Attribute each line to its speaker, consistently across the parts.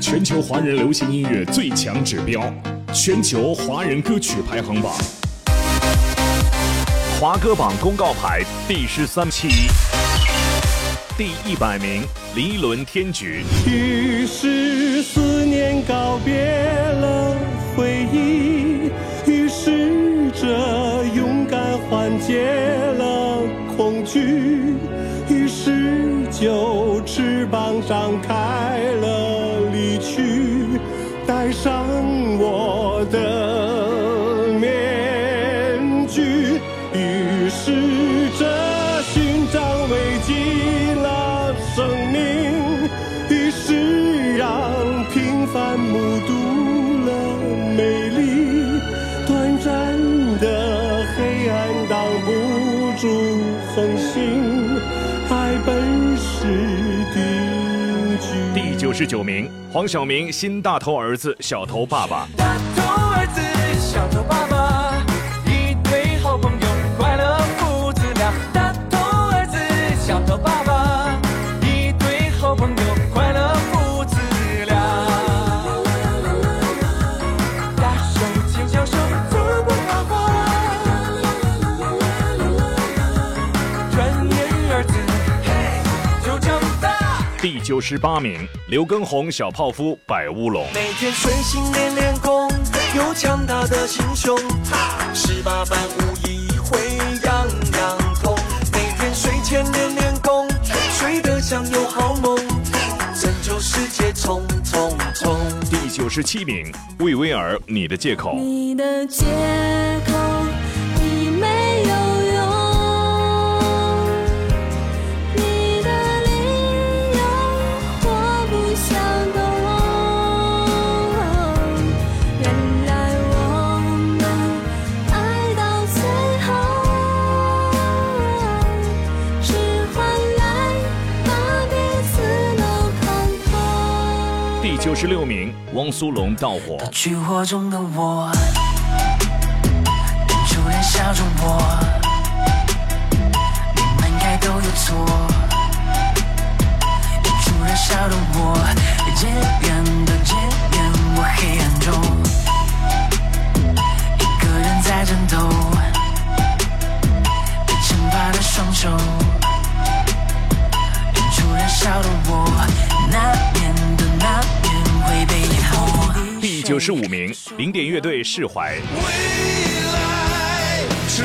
Speaker 1: 全球华人流行音乐最强指标，全球华人歌曲排行榜，华歌榜公告牌第十三期，第一百名，林依轮《天局》。
Speaker 2: 于是思念告别了回忆，于是这勇敢缓解了恐惧，就翅膀张开了。离去带上我的
Speaker 1: 十九名。黄晓明新大头儿子小头爸爸。九十八名。刘畊宏小泡芙百乌龙，
Speaker 3: 每天睡醒练练功，有强大的心胸，十八般武艺会样样通。每天睡前练练功，睡得香有好梦，拯救世界冲冲冲。
Speaker 1: 第九十七名，魏威尔你的借口。
Speaker 4: 你的借口你没有。
Speaker 1: 十六名，汪苏泷《盗火》。
Speaker 3: 去火中的我，当初年少中我，你们该都有错。一出燃烧的我，渐远的渐远，我黑暗中，一个人在战斗，被惩罚的双手。一出燃烧的我，那年的那。
Speaker 1: 第九十五名，零点乐队释怀。十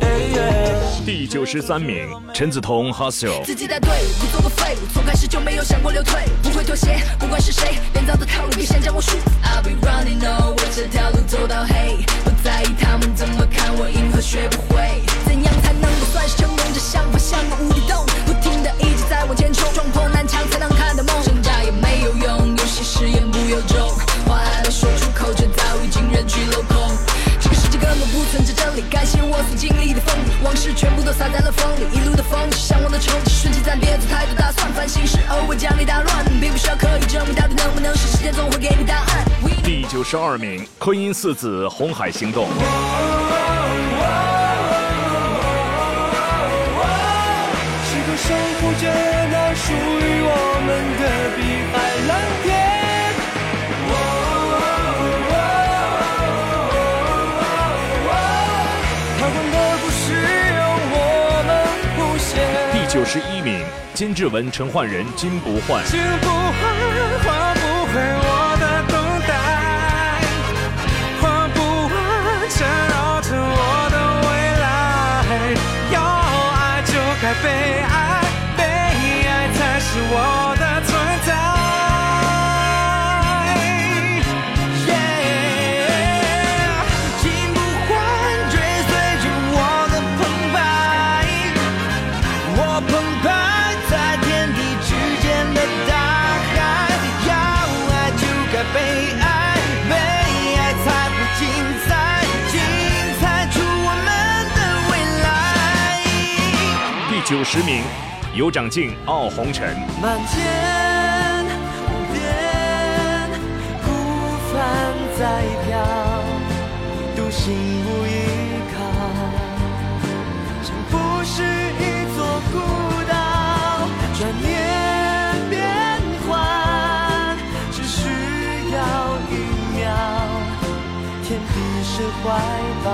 Speaker 1: 第九十三名，陈梓彤《Hustle》。
Speaker 5: 自己带队伍，做个废物，从开始就。
Speaker 4: 没有想过流退，不会妥协，不管是谁编造的套路，别想将我输。I'll be running on，我这条路走到黑，不在意他们怎么看我，银河学不会。怎样才能够算是成功？这想法像个无底洞，不停的一直在往前冲，撞破南墙才能看到梦。挣扎也没有用，有些誓言不由衷，话还没说出口，却早已经人去楼空。这个世界根本不存在真理，感谢我所经历的，事全部都洒在了风里，一路的风是向往的冲击，顺其自然，别做太多打算，烦心事偶尔将你打乱，并不需要刻意证明到底能不能是，时间总会给你答案。We
Speaker 1: 第九十二名，昆音四子《红海行动》。
Speaker 6: 时刻守护着那属于我们的碧
Speaker 1: 九十一名，金志文、陈奂仁《金不换》。
Speaker 6: 金不换，换不回我的等待，换不完缠绕着我的未来。要爱就该被爱，被爱才是我的
Speaker 1: 第九十名，有长进、傲红尘。
Speaker 6: 漫天无边，孤帆在飘，独行无依靠。这不是一座孤岛，转念变幻，只需要一秒。天地是怀抱，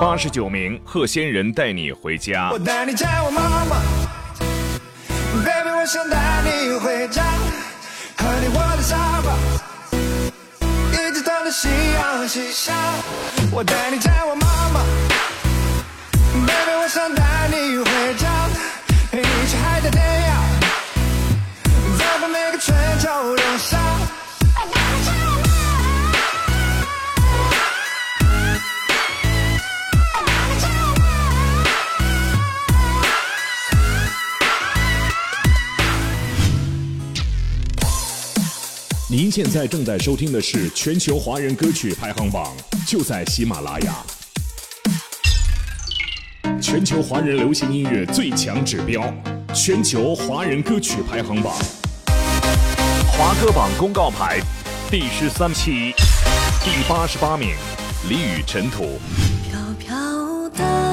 Speaker 1: 八十九名，贺仙人带你回家
Speaker 7: 我。带你见我妈妈，baby，我想带你回家，和你窝在沙发，一直等着夕阳西下。我带你见我妈妈，baby，我想带你回家，一起海角天涯，走过每个春秋冬夏。
Speaker 1: 您现在正在收听的是全球华人歌曲排行榜，就在喜马拉雅。全球华人流行音乐最强指标，全球华人歌曲排行榜，华歌榜公告牌第十三期，第八十八名，李宇尘土。
Speaker 4: 飘飘荡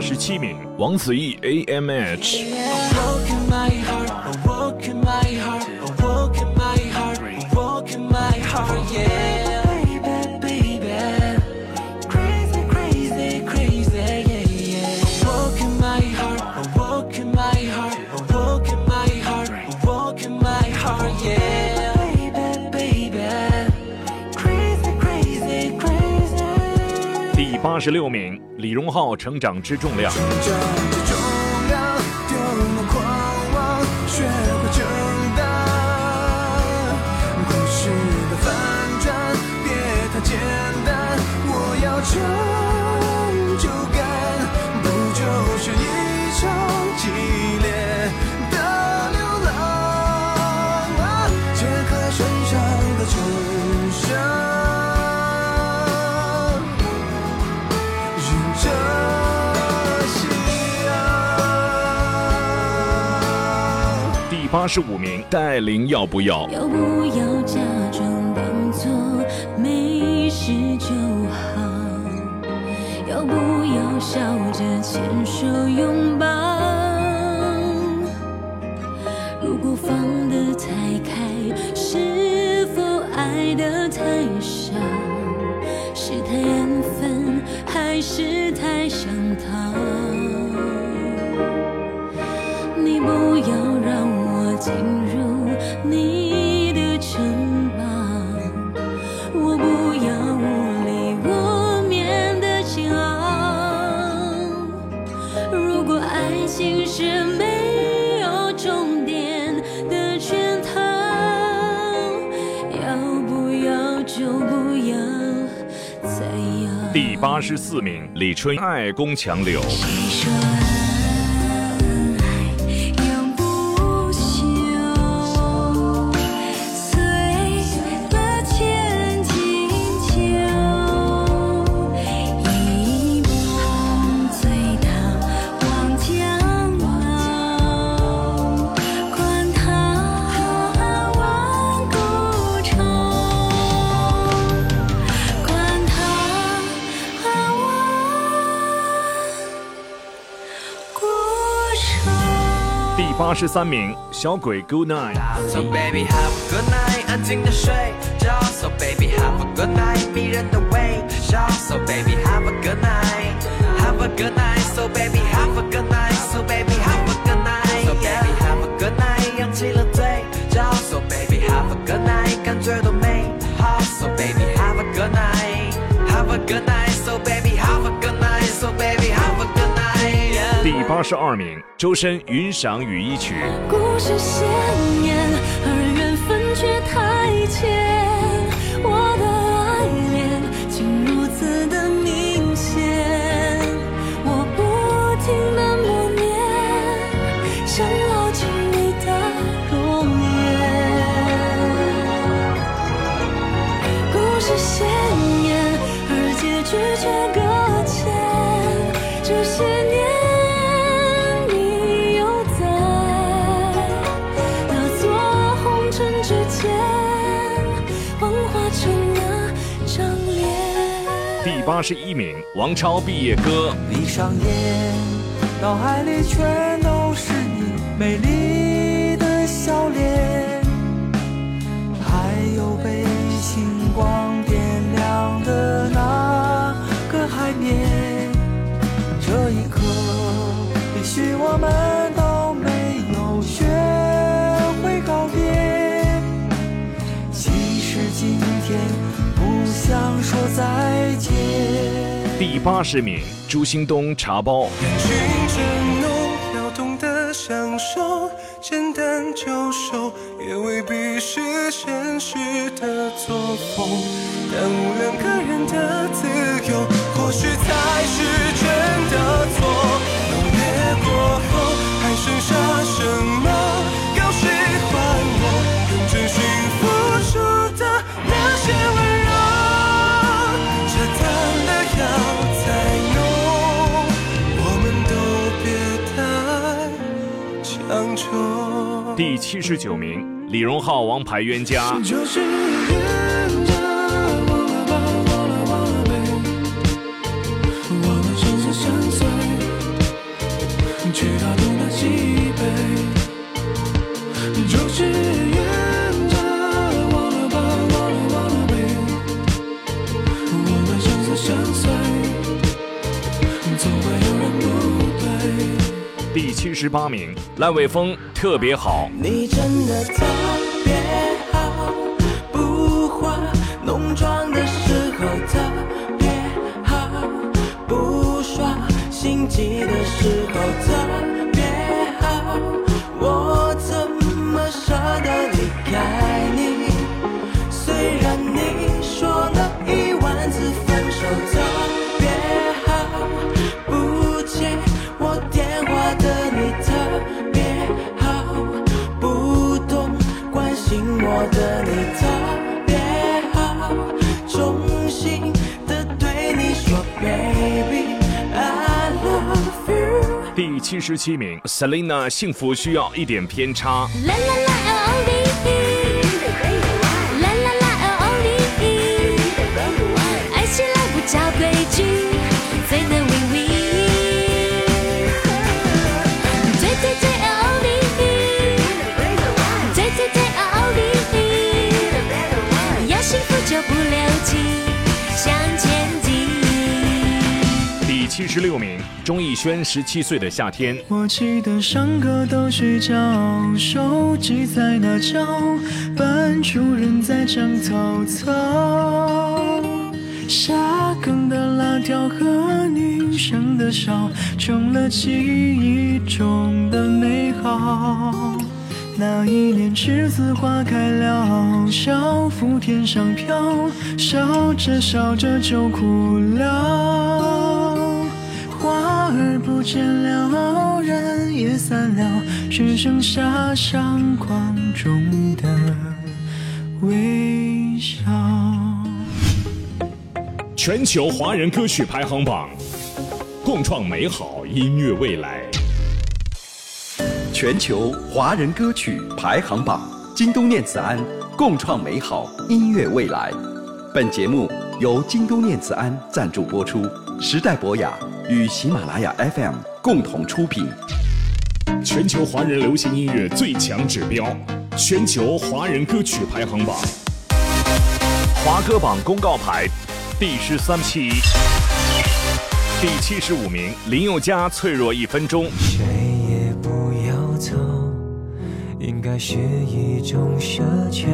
Speaker 1: 十七名，王子异 A M H。第八十六名。李荣浩《成长之重量》。八十五名，戴琳要不要？
Speaker 4: 要不要假装当作没事就好？要不要笑着牵手拥抱？如果放得太开，是否爱得太少？是太安分，还是进入你的城堡，我不要无力无眠的煎熬。如果爱情是没有终点的圈套，要不要就不要再要。
Speaker 1: 第八十四名，李春《爱宫强柳》。
Speaker 4: 谁说
Speaker 1: 十三名，小鬼 Good Night。
Speaker 8: So baby have a good night，安静的睡觉。So baby have a good night，迷人的微笑。So baby have a good night，have a good night。So baby have a good night，So baby have a good night，So baby have a good night，扬起了嘴角。So baby have a good night，感觉多美好。So baby have a good night，have a good night。So baby
Speaker 1: 二十二名，周深《云裳羽衣曲》。
Speaker 4: 故事鲜艳
Speaker 1: 八十一名，王超毕业歌。
Speaker 8: 闭上眼，脑海里全都是你美丽的笑脸，还有被星光点亮的那个海面。这一刻，也许我们都没有学会告别。其实今天不想说再。
Speaker 1: 八十名，朱兴东《茶包》。
Speaker 9: 人群正浓，要懂得享受，简单就收，也未必是现实的作风。耽误两个人的自由，或许才是真的
Speaker 1: 七十九名，李荣浩《王牌冤家》。八名，烂尾风特别好。
Speaker 8: 你真的特别好，不化浓妆的时候特别好，不耍心机的时候特的你特别好，衷心的对你说，baby I love you。
Speaker 1: 第七十七名，Selina《幸福需要一点偏差》。七十六名，钟逸轩《十七岁的夏天》。
Speaker 10: 我记得上课都睡觉，手机在那叫，班主任在讲曹操。下课的辣条和女生的笑，成了记忆中的美好。那一年栀子花开了，校服天上飘，笑着笑着就哭了。见了，人也散了，只剩下相框中的微笑。
Speaker 1: 全球华人歌曲排行榜，共创美好音乐未来。
Speaker 11: 全球华人歌曲排行榜，京东念慈庵共创美好音乐未来。本节目由京东念慈庵赞助播出，时代博雅与喜马拉雅 FM 共同出品。
Speaker 1: 全球华人流行音乐最强指标，全球华人歌曲排行榜，华歌榜公告牌第十三期，第七十五名，林宥嘉《脆弱一分钟》。
Speaker 12: 谁也不要走，应该是一种奢求。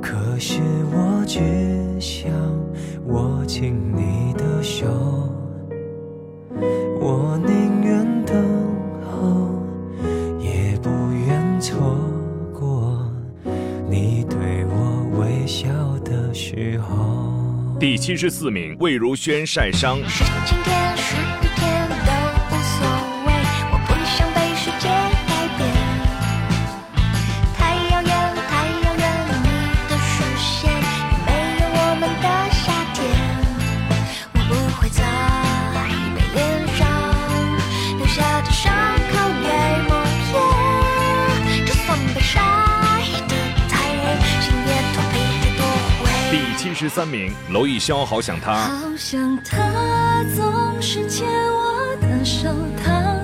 Speaker 12: 可是我只想握紧你的手，我宁愿等候，也不愿错过你对我微笑的时候。
Speaker 1: 第七十四名，魏如萱《晒
Speaker 4: 伤》。
Speaker 1: 十三名，娄艺潇《好想他》。
Speaker 4: 好想他总是牵我的手，他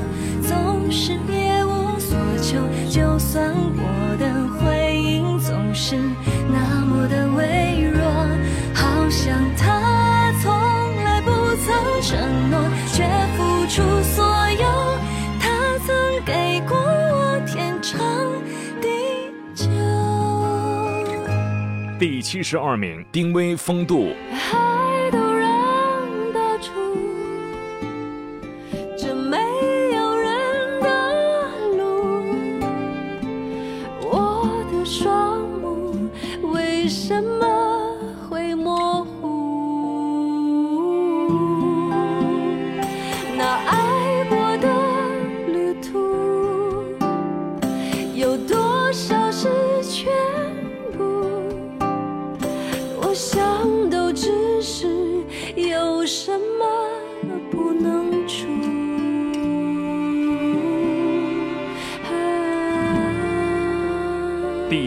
Speaker 4: 总是别无所求，就算我的回应总是那么的微弱。好想他从来不曾承诺，却付出所
Speaker 1: 第七十二名，丁薇《风度》。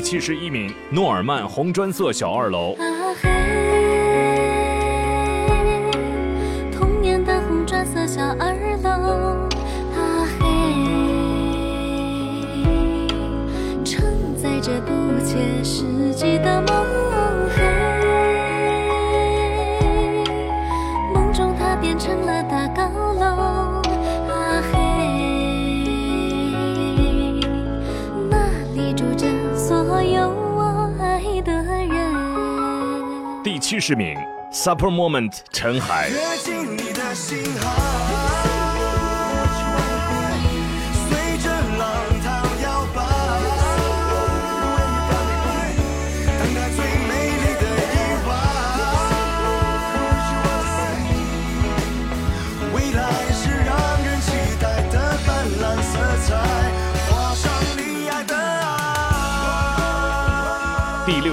Speaker 1: 七十一名，诺尔曼《红砖色小二楼》。
Speaker 4: 啊嘿，童年的红砖色小二楼，啊嘿，承载着不切实际的梦，
Speaker 1: 七十名，Super Moment 陈海。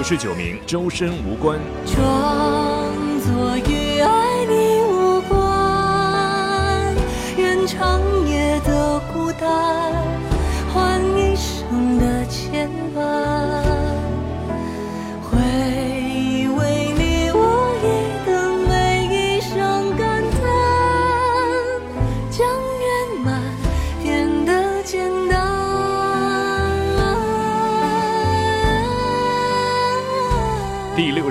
Speaker 1: 十九名，周身无关。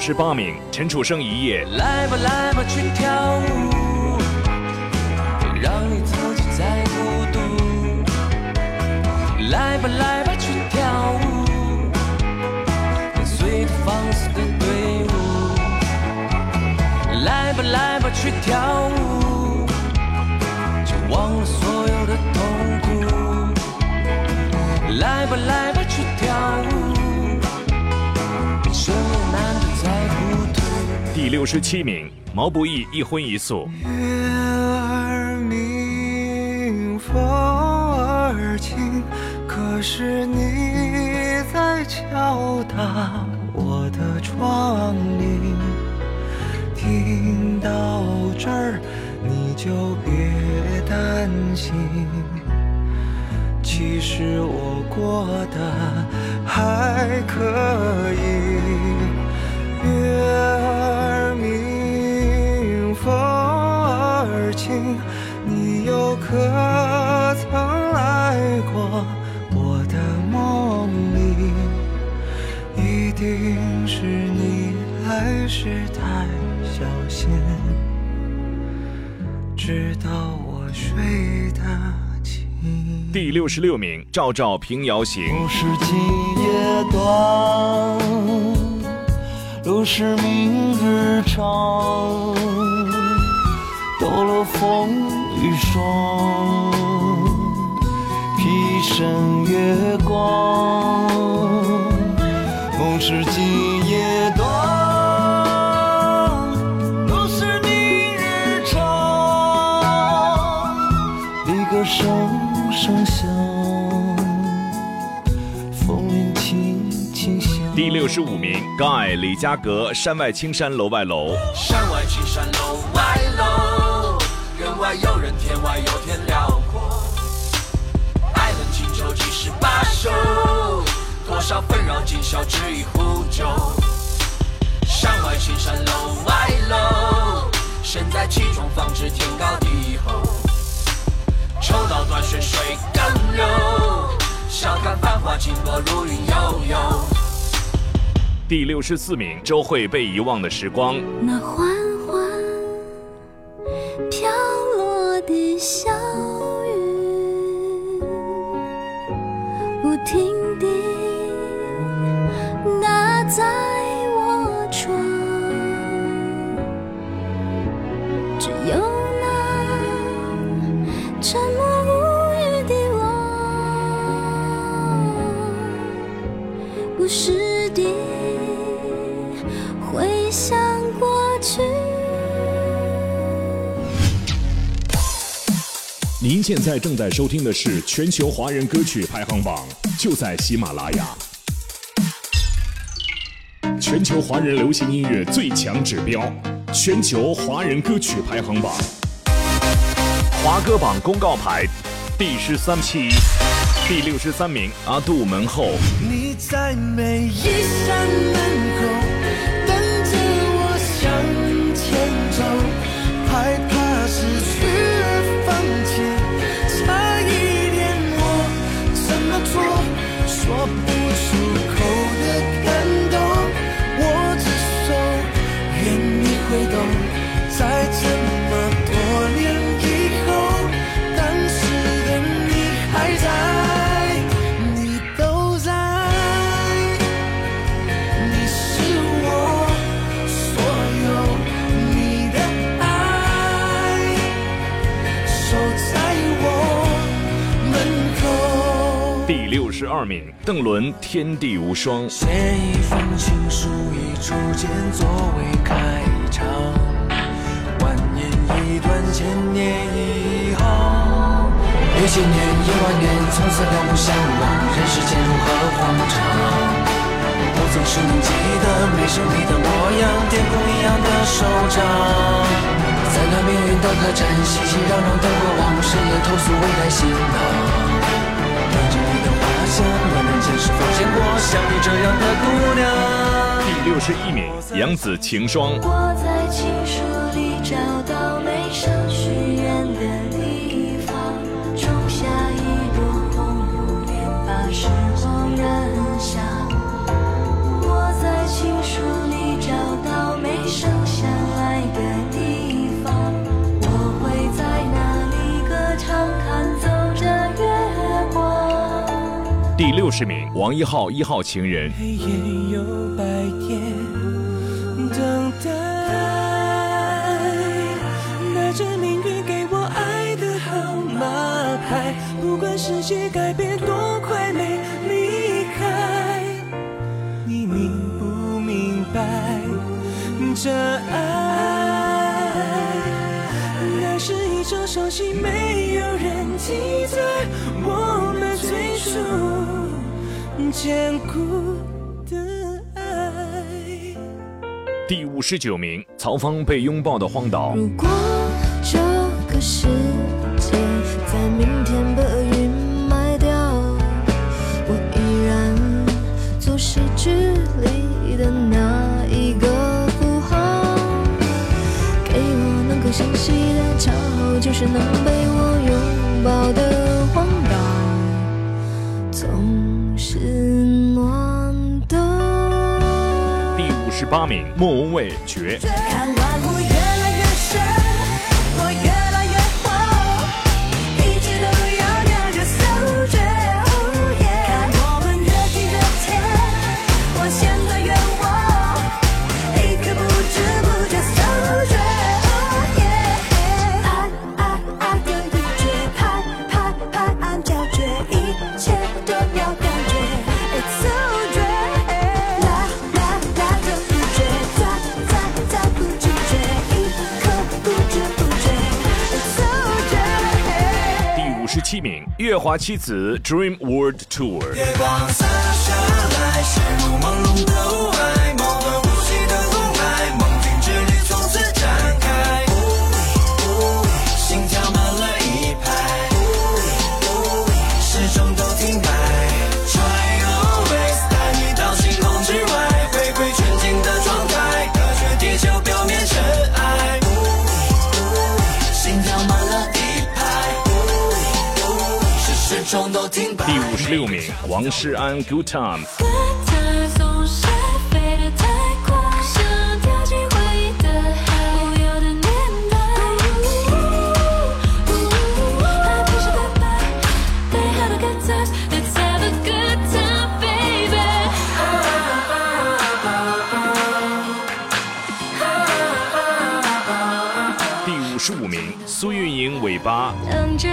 Speaker 1: 十八名，陈楚生一夜。
Speaker 8: 来吧来吧去跳舞，让你自己再孤独。来吧来吧去跳舞，跟随着放肆的队伍。来吧来吧去跳舞，就忘了所有的痛苦。来吧来吧
Speaker 1: 第六十七名，毛不易一荤一素。
Speaker 10: 月儿明，风儿轻，可是你在敲打我的窗棂。听到这儿，你就别担心，其实我过得还可以。月可曾来过我的梦里？一定是你来时太小心，直到我睡得轻。
Speaker 1: 第六十六名，赵照《平遥行》。
Speaker 10: 不是今夜短，路是明日长。抖落风雨霜，披身月光。梦是今夜短，路是明日长。离歌声声响。风铃轻轻响。
Speaker 1: 第六十五名，盖李佳格《山外青山楼外楼》。
Speaker 8: 山外青山楼，外有天辽阔。爱恨情仇几十把手，多少纷扰今宵只一壶酒。山外青山楼外楼，身在其中方知天高地厚。抽刀断水水更流，笑看繁华经过如云悠悠。
Speaker 1: 第六十四名，周蕙《被遗忘的时光》。
Speaker 4: 那缓在
Speaker 1: 正在收听的是全球华人歌曲排行榜，就在喜马拉雅。全球华人流行音乐最强指标，全球华人歌曲排行榜。华歌榜公告牌第十三期，第六十三名，阿杜门后。
Speaker 10: 你在每一扇门口
Speaker 1: 十二名，邓伦《天地无双》。
Speaker 8: 写一封情书，以初见作为开场，蜿蜒一段千年以后。一千年，一万年，从此两不相忘，人世间如何荒唐？我总是能记得每首你的模样，天空一样的手掌。在那命运的客栈，熙熙攘攘的过往，深夜投诉未来行囊。是否见过像你这样的姑娘？
Speaker 1: 第六十一名，杨紫《晴霜》。
Speaker 4: 我在情书里找到
Speaker 1: 六十名，王一浩《一号情人》。
Speaker 10: 黑夜有白天等待，拿着命运给我爱的号码牌，不管世界改变多快，没离开。你明不明白？这爱，那是一场小戏，没有人记载我们最初坚固的爱。
Speaker 1: 第五十九名，曹芳被拥抱的荒岛。
Speaker 4: 如果这个世界在明天被云埋掉，我依然做诗句里的那一个符号，给我能够相信的骄傲，就是能被我拥抱的
Speaker 1: 八名，莫文蔚《绝》。月华妻子 Dream World Tour。
Speaker 8: 月光洒下来，
Speaker 1: 第五十六名，王诗安 Good Time。第五十五名，苏运莹尾巴。
Speaker 4: 等着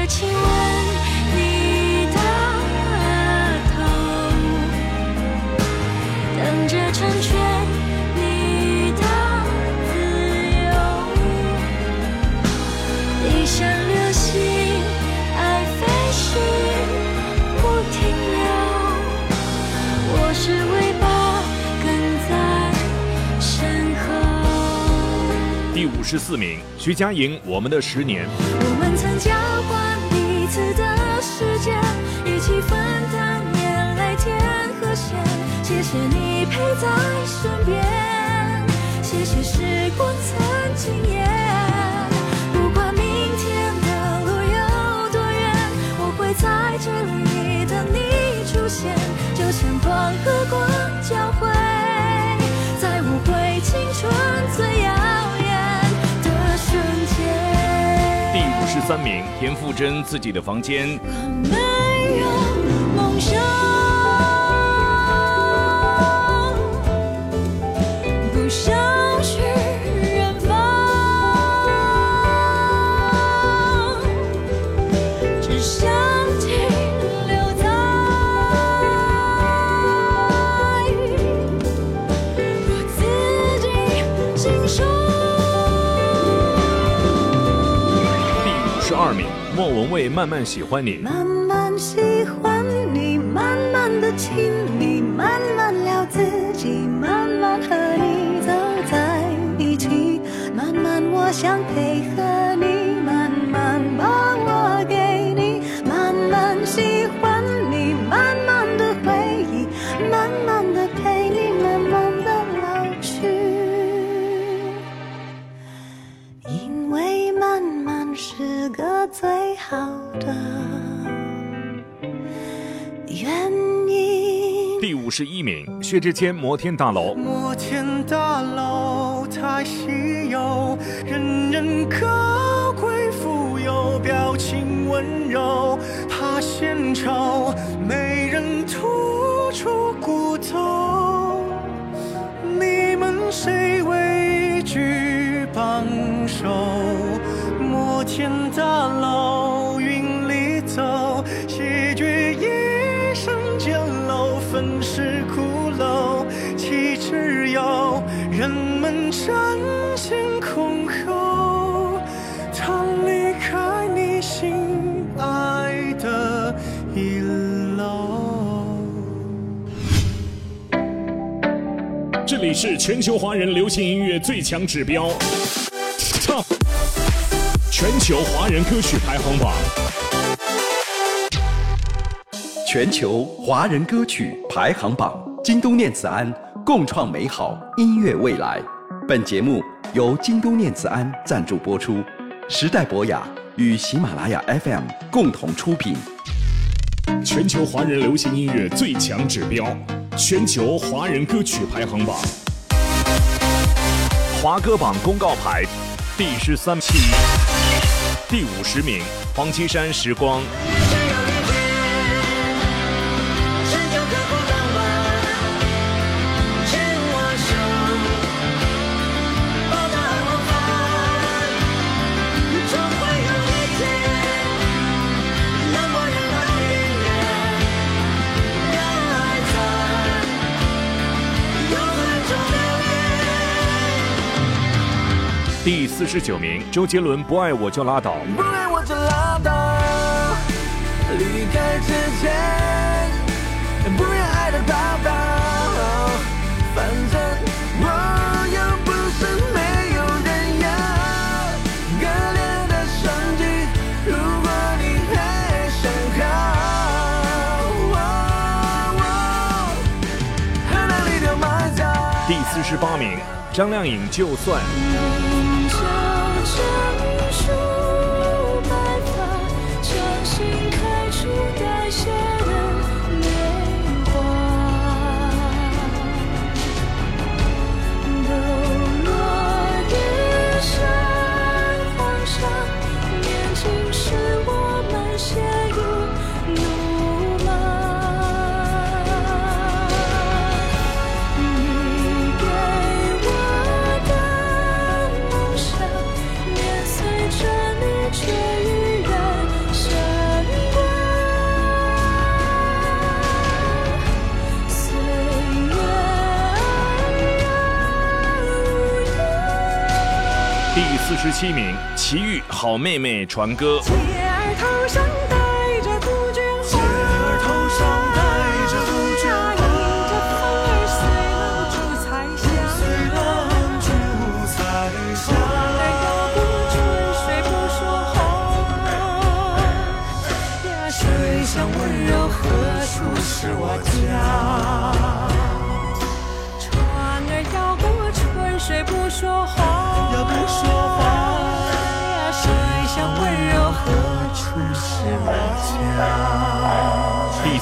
Speaker 1: 徐佳莹《我们的十年》。
Speaker 4: 我们曾交换彼此的时间，一起分担眼泪甜和咸。谢谢你陪在身边，谢谢时光曾惊艳。不管明天的路有多远，我会在这里等你出现，就像光和光
Speaker 1: 三名，田馥甄自己的房间。从未《慢慢喜欢你》。
Speaker 4: 慢慢喜欢你，慢慢的亲密，慢慢聊自己，慢慢和你走在一起，慢慢我想陪
Speaker 1: 十一名，薛之谦《摩天大楼》。
Speaker 9: 摩天大楼太稀有，人人高贵富有，表情温柔，怕献丑，没人吐
Speaker 13: 出骨头。你们谁畏惧帮手？摩天大楼。
Speaker 1: 是全球华人流行音乐最强指标，Top 全球华人歌曲排行榜。
Speaker 11: 全球华人歌曲排行榜，京东念慈庵共创美好音乐未来。本节目由京东念慈庵赞助播出，时代博雅与喜马拉雅 FM 共同出品。
Speaker 1: 全球华人流行音乐最强指标，全球华人歌曲排行榜。华歌榜公告牌第十三期，第五十名，黄绮珊《时光》。四十九名，周杰伦《不爱我就拉倒》。
Speaker 9: 不爱我就拉倒，离开之前，不要爱的。反正我又不是没有人要，割裂的身体，如果你还想好，和哪里都埋葬。
Speaker 1: 第四十八名，张靓颖《就算》。十七名，奇遇《好妹妹》传歌。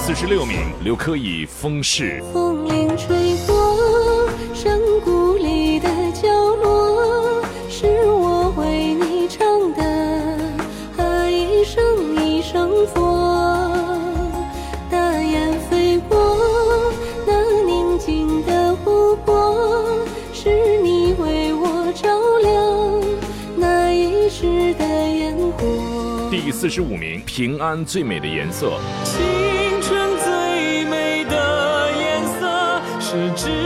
Speaker 1: 四十六名，刘珂以《风势》。
Speaker 4: 风铃吹过山谷里的角落，是我为你唱的啊一声一声佛。大雁飞过那宁静的湖泊，是你为我照亮那一世的烟火。
Speaker 1: 第四十五名，平安
Speaker 13: 最美的颜色。是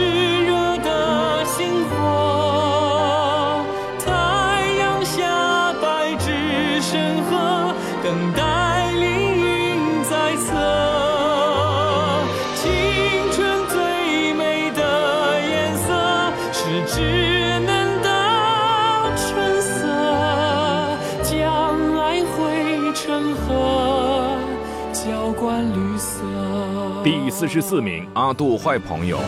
Speaker 1: 四十四名，阿杜坏朋友。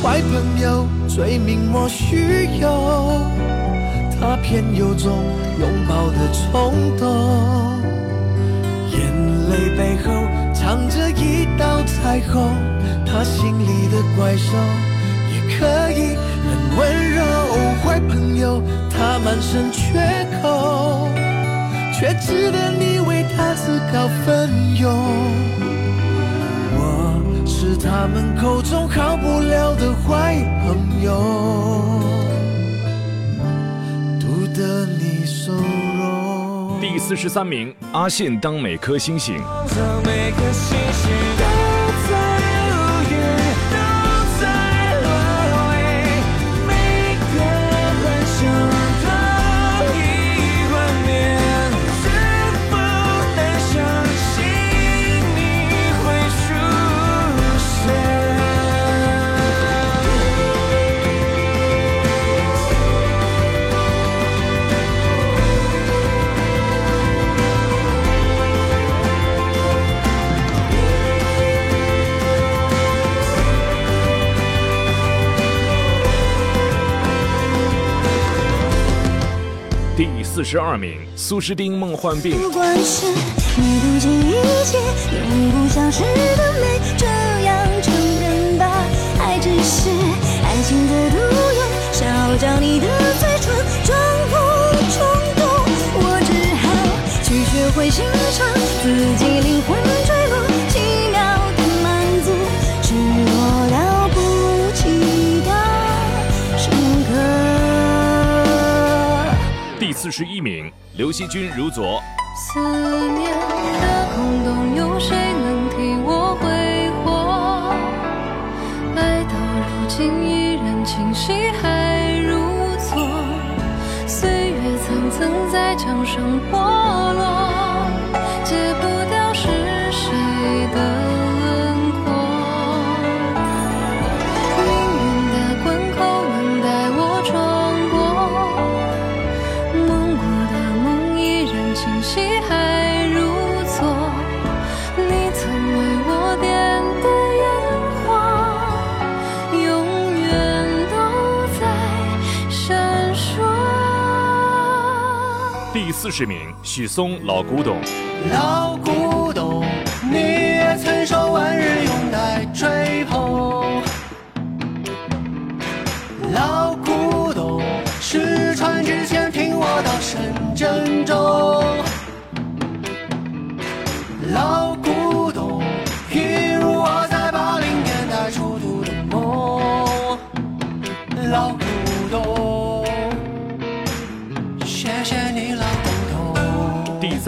Speaker 9: 坏朋友罪名莫须有，他偏有种拥抱的冲动，眼泪背后藏着一道彩虹，他心里的怪兽也可以很温柔。坏朋友他满身缺口，却值得你为他自告奋勇。他们口中好不了的坏朋友。读得你收容
Speaker 1: 第四十三名阿信当每颗星星。
Speaker 9: 当每颗星星。
Speaker 1: 四十二名，苏诗丁《梦幻病》。
Speaker 4: 不管是你不经意间，永不消失的美，这样承认吧，爱只是爱情的毒药，烧焦你的嘴
Speaker 1: 十一名，刘惜君《如昨》。
Speaker 4: 思念的空洞，有谁能替我挥霍？爱到如今依然清晰，还如昨。岁月层层在墙上剥
Speaker 1: 四十名，许嵩《老古董》。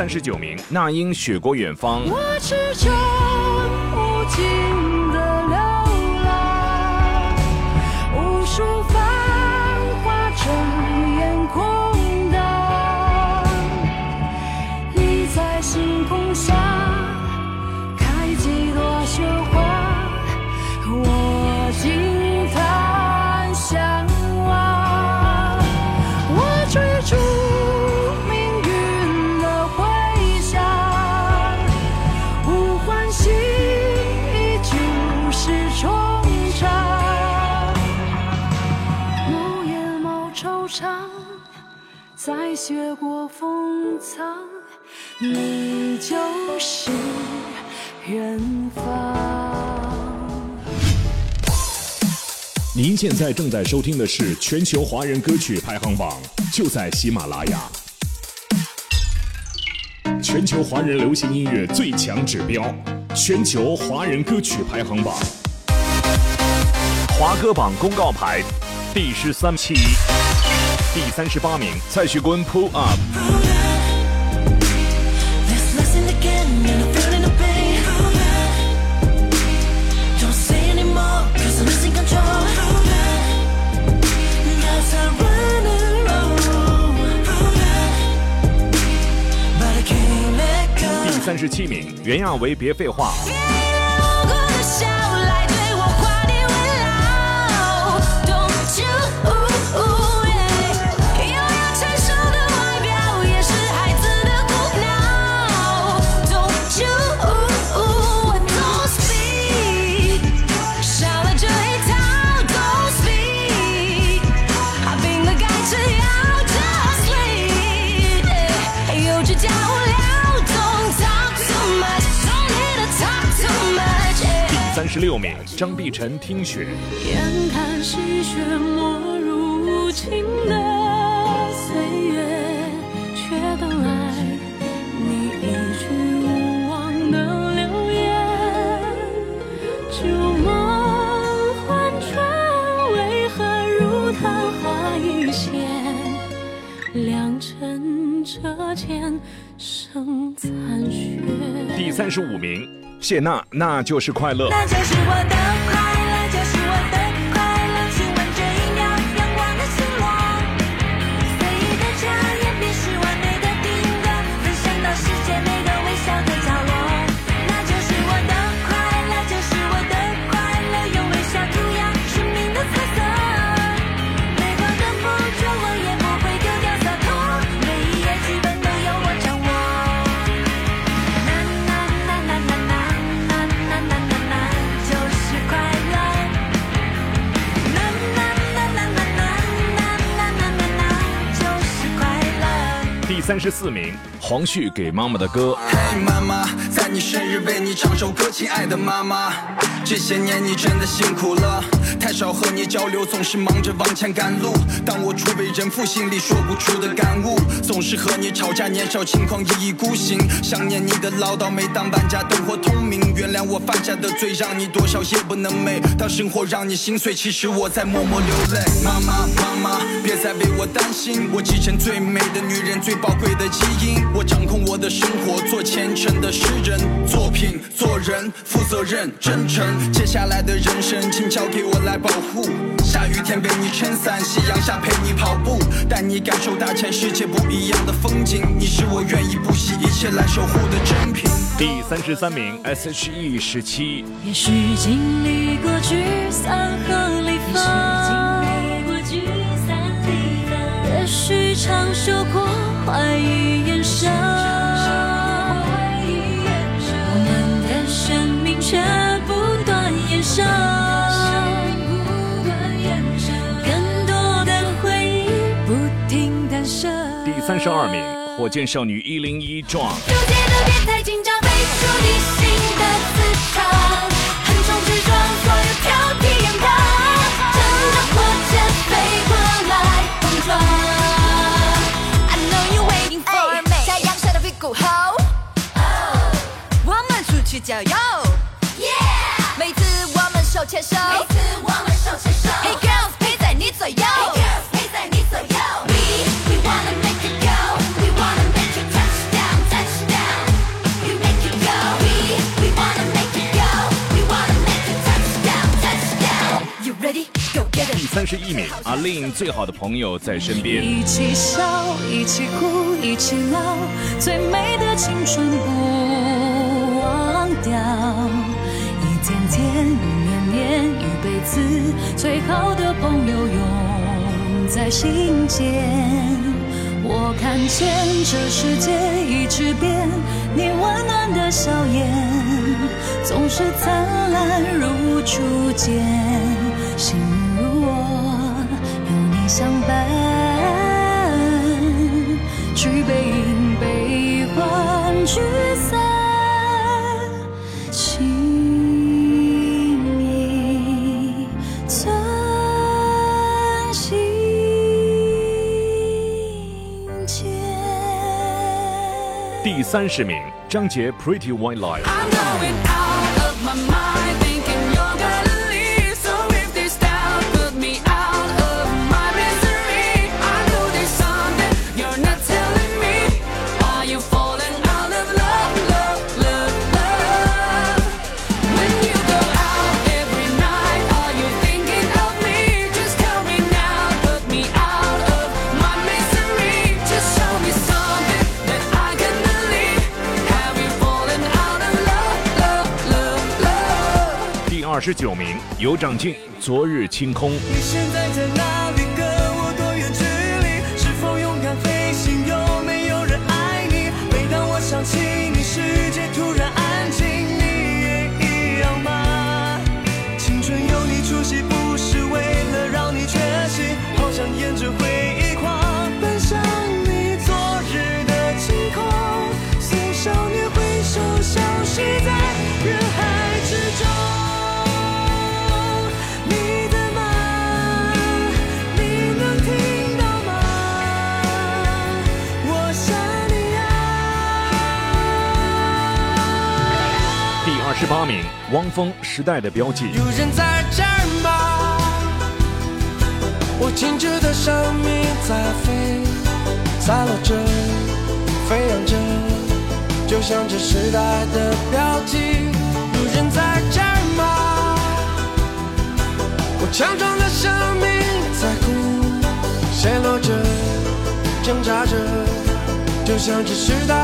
Speaker 1: 三十九名，那英《雪国远方》。
Speaker 4: 我始终无尽，空荡。你在星空下雪国封藏，你就是远方。
Speaker 1: 您现在正在收听的是全球华人歌曲排行榜，就在喜马拉雅。全球华人流行音乐最强指标，全球华人歌曲排行榜。华歌榜公告牌第十三期，第三十八名，蔡徐坤，Pull Up。第三十七名，袁娅维，别废话。六名，张碧晨《听雪》。
Speaker 4: 眼看细雪没入无情的岁月，却等来你一句无望的留言。旧梦幻转，为何如昙花一现？两剩残雪。
Speaker 1: 第三十五名，谢娜，那就是快乐。十四名，黄旭给妈妈的歌。
Speaker 14: 嘿，妈妈，在你生日为你唱首歌，亲爱的妈妈，这些年你真的辛苦了，太少和你交流，总是忙着往前赶路。当我初为人父，心里说不出的感悟，总是和你吵架，年少轻狂，一意孤行，想念你的唠叨，每当万家灯火通明，原谅我犯下的罪，让你多少夜不能寐。当生活让你心碎，其实我在默默流泪。妈妈，妈妈，别再为我担心，我继承最美的女人，最宝贵的基因，我掌控我的生活，做虔诚的诗人，作品，做人，负责任，真诚。接下来的人生，请交给我来保护。下雨天为你撑伞，夕阳下陪你跑步，带你感受大千世界不一样的风景。你是我愿意不惜一切来守护的珍品。
Speaker 1: 第三十三名，S.H.E 十七。
Speaker 4: 也许经历过聚散和离分，也许尝受过怀疑眼神，却不断延伸，更多的回忆不停诞生。
Speaker 1: 第三十二名，火箭少女一零一壮。
Speaker 4: 纠结的别太紧张，飞出你心的磁场，横冲直撞，所有挑剔掩挡，乘着火箭飞过来碰撞。I know you waiting for me，太阳晒到屁股后，我们出去郊游。牵手，每次我们手牵手。Hey girls，陪在你左右。Hey girls，陪在你左右。We we wanna make it go, we wanna make it touch down, touch down. You make it go. We we wanna make it go, we wanna make it touch down, touch down. You ready? Go get
Speaker 1: 第.三十一名，阿令最好的朋友在身边。
Speaker 4: 一起笑，一起哭，一起闹，最美的青春不此，最好的朋友永在心间。我看见这世界一直变，你温暖的笑颜总是灿烂如初见。幸运如我，有你相伴，举杯饮悲欢聚
Speaker 1: 三十名，张杰 Pretty White Lie。有长进，昨日清空。
Speaker 9: 你现在在哪里？跟我多远距离？是否勇敢飞行？有没有人爱你？每当我想起你，世界突然安静，你也一样吗？青春有你出席，不是为了让你缺席，好想沿着回
Speaker 1: 十八名，汪峰时代的标记。
Speaker 9: 有人在这儿吗？我静止的生命在飞，散落着，飞扬着。
Speaker 8: 就像这时代的标记。有人在这儿吗？我强壮的生命在哭，陷落着，挣扎着，就像这时代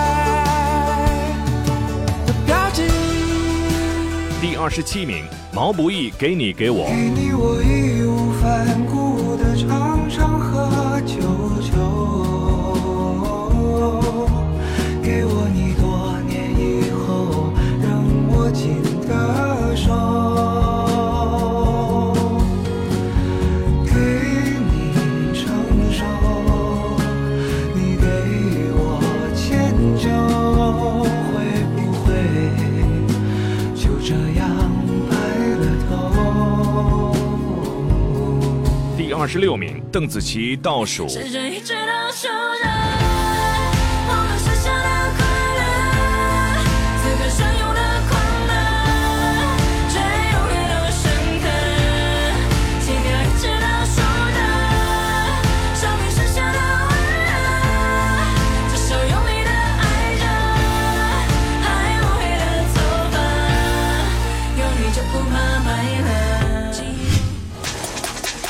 Speaker 1: 第二十七名，毛不易《给你给我》。
Speaker 10: 给你我义无反顾的常常喝酒
Speaker 1: 二十六名，邓紫棋《倒数》。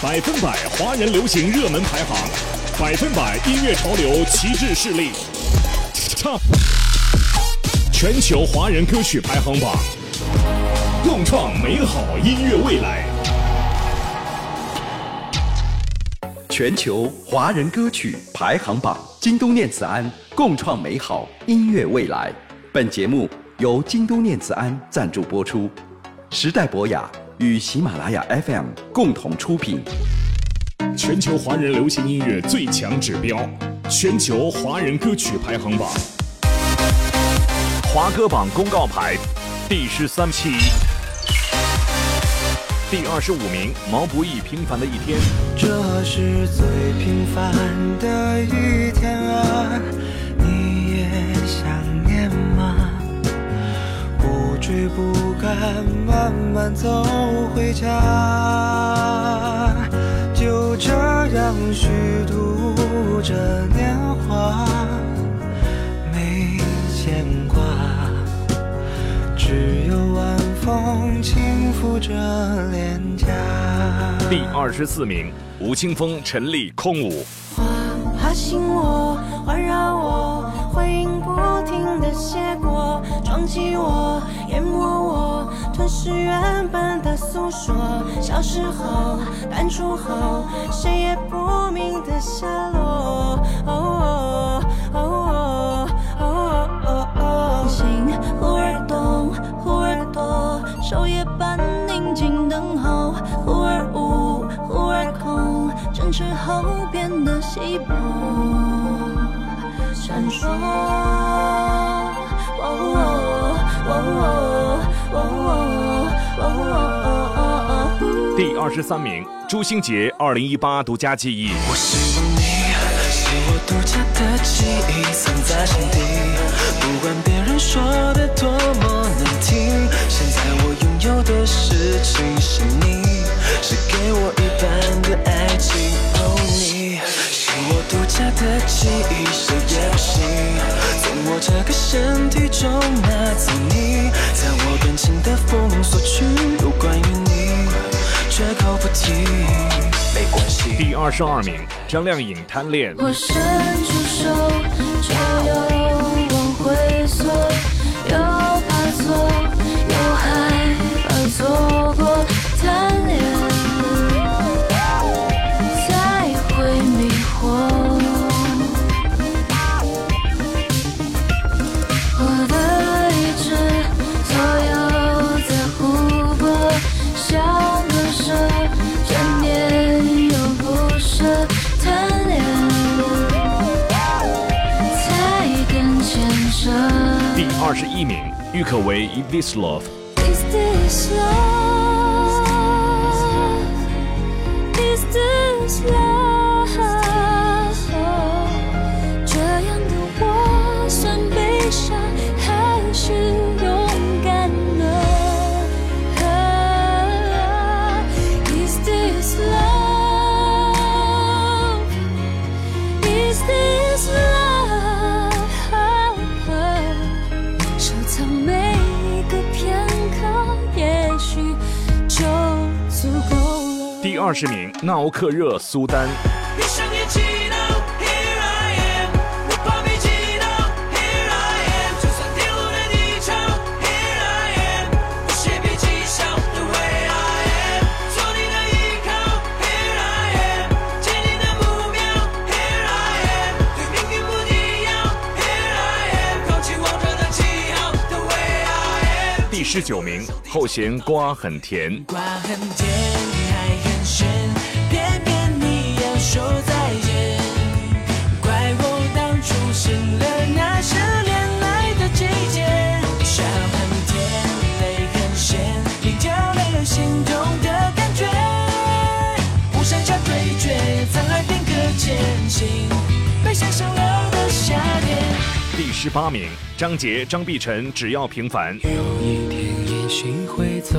Speaker 1: 百分百华人流行热门排行，百分百音乐潮流旗帜势力唱全球华人歌曲排行榜，共创美好音乐未来。
Speaker 11: 全球华人歌曲排行榜，京东念慈庵共创美好音乐未来。本节目由京东念慈庵赞助播出，时代博雅与喜马拉雅 FM 共同出品。
Speaker 1: 全球华人流行音乐最强指标，全球华人歌曲排行榜，华歌榜公告牌第十三期，第二十五名，毛不易《平凡的一天》。
Speaker 10: 这是最平凡的一天啊，你也想念吗？不追不赶，慢慢走回家，就这样虚度着年华，没牵挂，只有晚风轻拂着脸颊。
Speaker 1: 第二十四名，吴青峰、陈粒《空舞》。
Speaker 15: 是，原本的诉说。小时候，淡出后，谁也不明的下落。哦哦哦哦哦哦心忽而动，忽而躲，守夜般宁静等候，忽而无，忽而空，争执后变得稀薄，闪烁。哦哦哦哦哦哦
Speaker 1: 第二十三名，朱星杰二零一八独家记忆。
Speaker 8: 我希望你是我独家的记忆，藏在心底。不管别人说的多么难听，现在我拥有的事情是你，是给我一半的爱情。我独家的记忆，谁也不行从我这个身体中拿走你，在我感情的封锁区，有关于你，绝口不提。没关系。
Speaker 1: 第二十二名，张靓颖《贪恋》。
Speaker 4: 我伸出手，却又往回缩，
Speaker 1: 第二十一名，郁可唯《If This Love》。
Speaker 4: Is this love? Is this love?
Speaker 3: 者的旗号的 way I am。
Speaker 1: 第十九名，后弦瓜很甜。
Speaker 3: 瓜很甜，
Speaker 1: 十八名，张杰、张碧晨，只要平凡。
Speaker 16: 有一天也许会走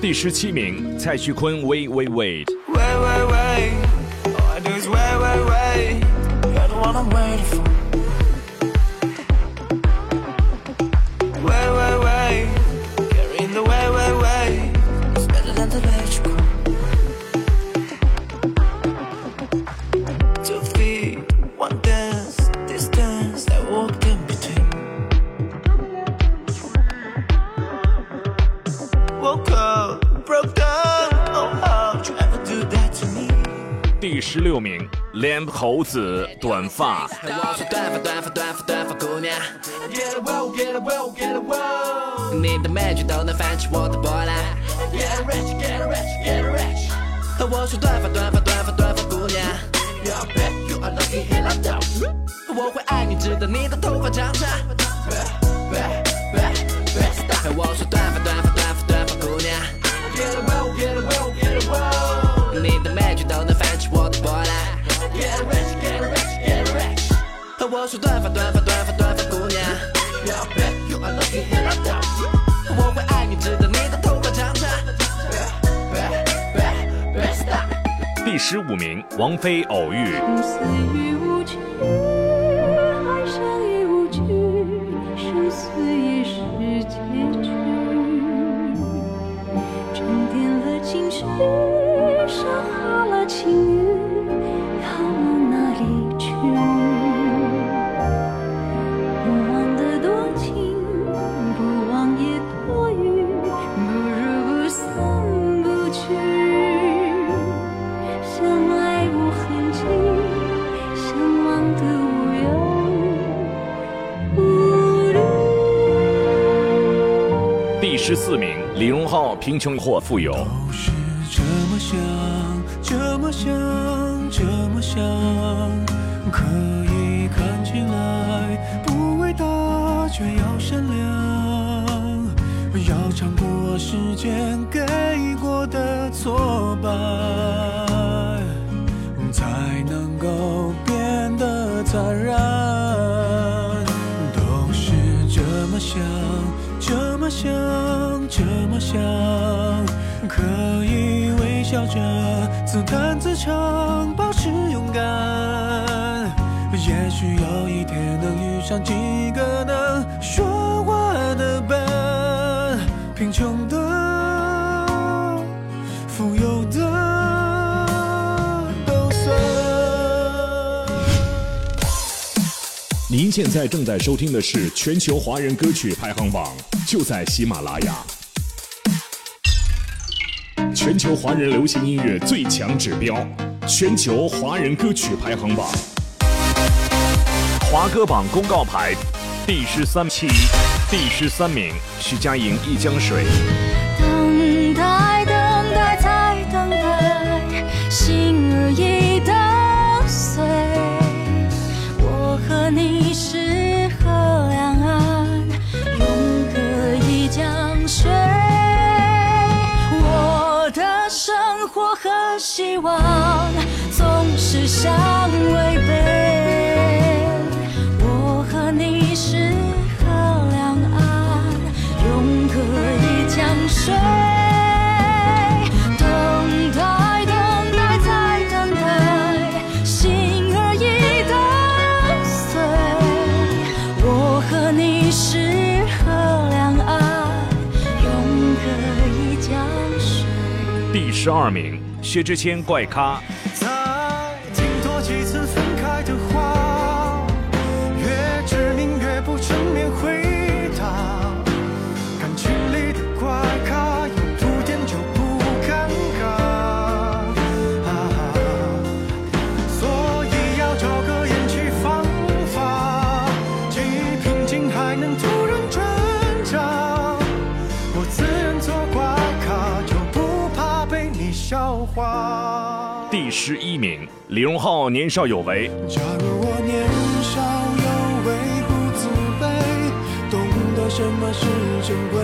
Speaker 1: 第十七名，蔡徐坤
Speaker 3: ，Wait, wait, wait. All I do is wait, wait, wait. You're the one I'm waiting for. Get it well.
Speaker 16: 你的美句都能泛起我的波澜。我说短发短发短发短发姑娘，我会爱你直到你的头发长长。
Speaker 1: 十五名，王菲，偶遇。
Speaker 4: 生死已无惧，爱上亦无惧，生死也是结局。沉淀了情绪，消化了情
Speaker 1: 十四名，李荣浩，贫穷或富有。
Speaker 9: 都是这么想，这么想，这么想，可以看起来不伟大，却要善良，要尝过时间给过的挫败，才能够变得坦然。都是这么想，这么想，想，可以微笑着自弹自唱，保持勇敢。也许有一天能遇上几个能说话的伴，贫穷的、富有的都算。
Speaker 1: 您现在正在收听的是全球华人歌曲排行榜，就在喜马拉雅。全球华人流行音乐最强指标，全球华人歌曲排行榜。华歌榜公告牌第十三期，第十三名，徐佳莹《一江水》。
Speaker 4: 我和希望总是相违背。我和你是河两岸，永隔一江水。
Speaker 9: 十二名，薛之谦怪咖。十一名，李荣浩年少有为。
Speaker 1: 假如我年少有为不自卑，懂得什么是珍贵，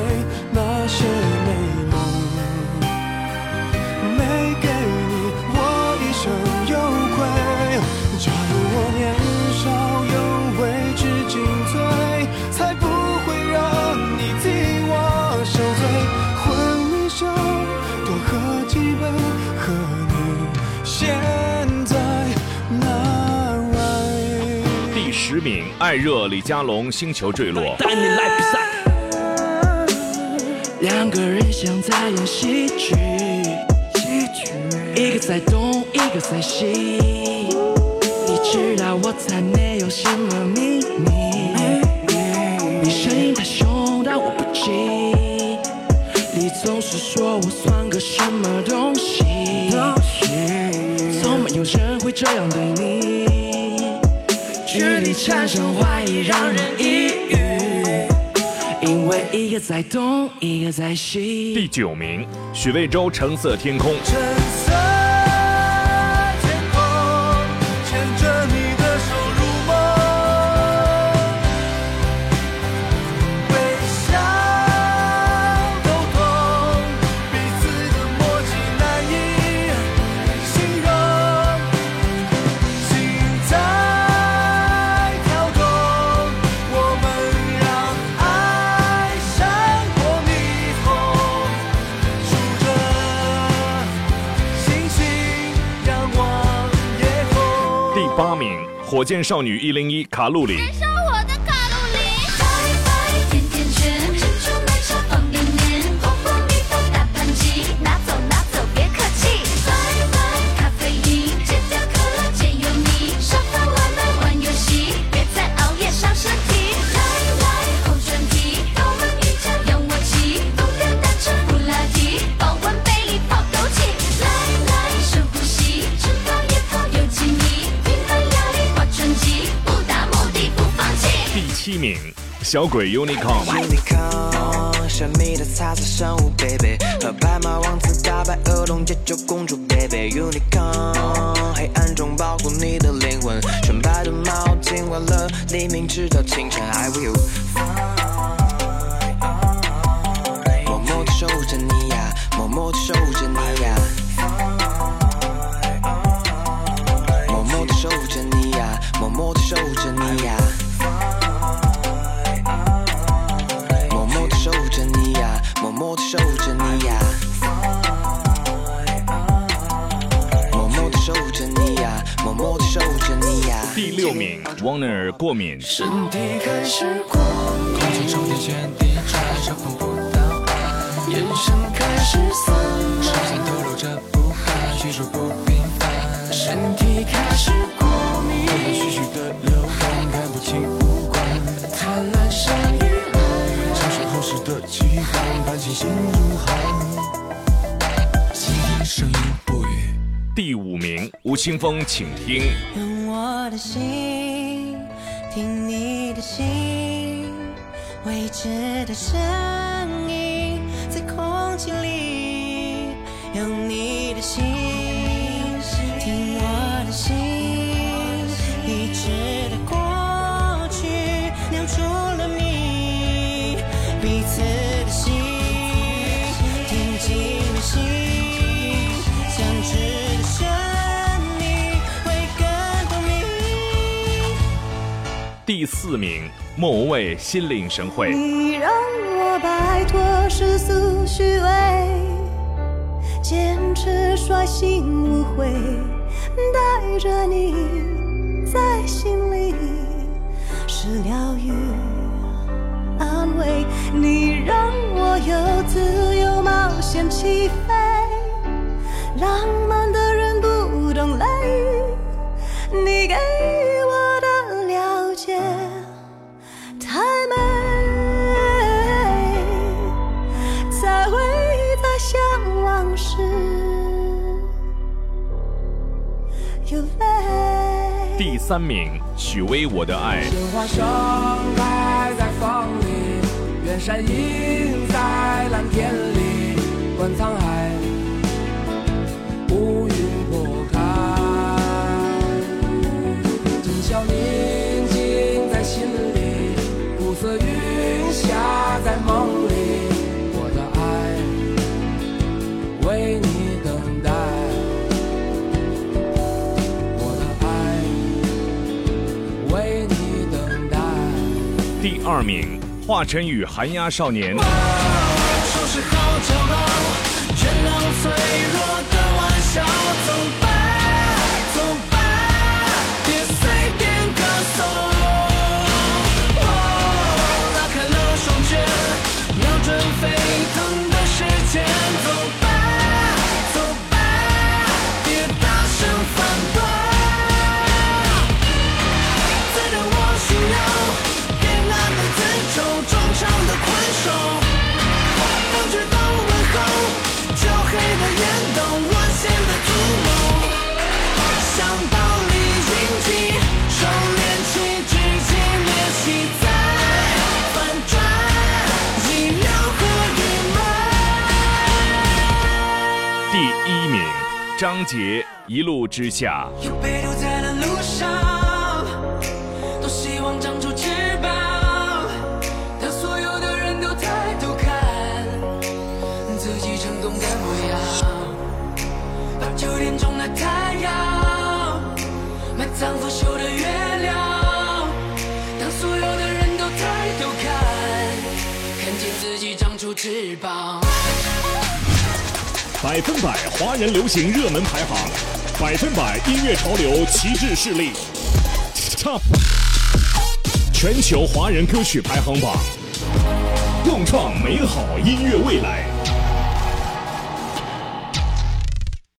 Speaker 9: 第十名，爱热李佳隆星球坠落。
Speaker 3: 带你来比赛。两个人像在演喜剧，喜剧，一个在东，一个在西。你知道我在内有什么秘密？你声音太凶，但我不急。你总是说我算个什么东西？从没有人会这样对你。距离产生怀疑，让人抑郁。因为一个在东，一个在西。
Speaker 9: 第九名，许魏洲橙色天空。火箭少女一零一卡路里。小鬼 Unicorn。
Speaker 17: Unicorn，神秘的彩色生物，baby，和白马王子打败儿童解救公主，baby，Unicorn，黑暗中保护你的灵魂，纯白的毛巾完了黎明直到清晨，I will。默默地守护着你呀，默默地守护着你呀，默默地守护着你呀，默默地守护着你呀。
Speaker 18: 寒。心里声音不语。
Speaker 9: 第五名，吴青峰，请听。
Speaker 4: 我的心听你的心，未知的声音在空气里。有你的心
Speaker 1: 第四名，莫文蔚《心领神会》。
Speaker 4: 你让我摆脱世俗虚伪，坚持率性无悔，带着你在心里是疗愈安慰。你让我有自由冒险起飞，浪漫的人不懂雷雨，你给
Speaker 1: 三名，许巍《我的爱》。
Speaker 19: 鲜花盛开在风里，远山映在蓝天里，观沧海，
Speaker 1: 二名，华晨宇《寒鸦少年》。
Speaker 8: 收拾好角落，原谅脆弱的玩笑，
Speaker 1: 张杰《一路之下》。
Speaker 8: 又被丢在了路上，多希望长出翅膀，当所有的人都抬头看自己成功的模样。把九点钟的太阳埋葬腐朽的月亮，当所有的人都抬头看，看见自己长出翅膀。
Speaker 1: 百分百华人流行热门排行，百分百音乐潮流旗帜势力差全球华人歌曲排行榜，共创美好音乐未来。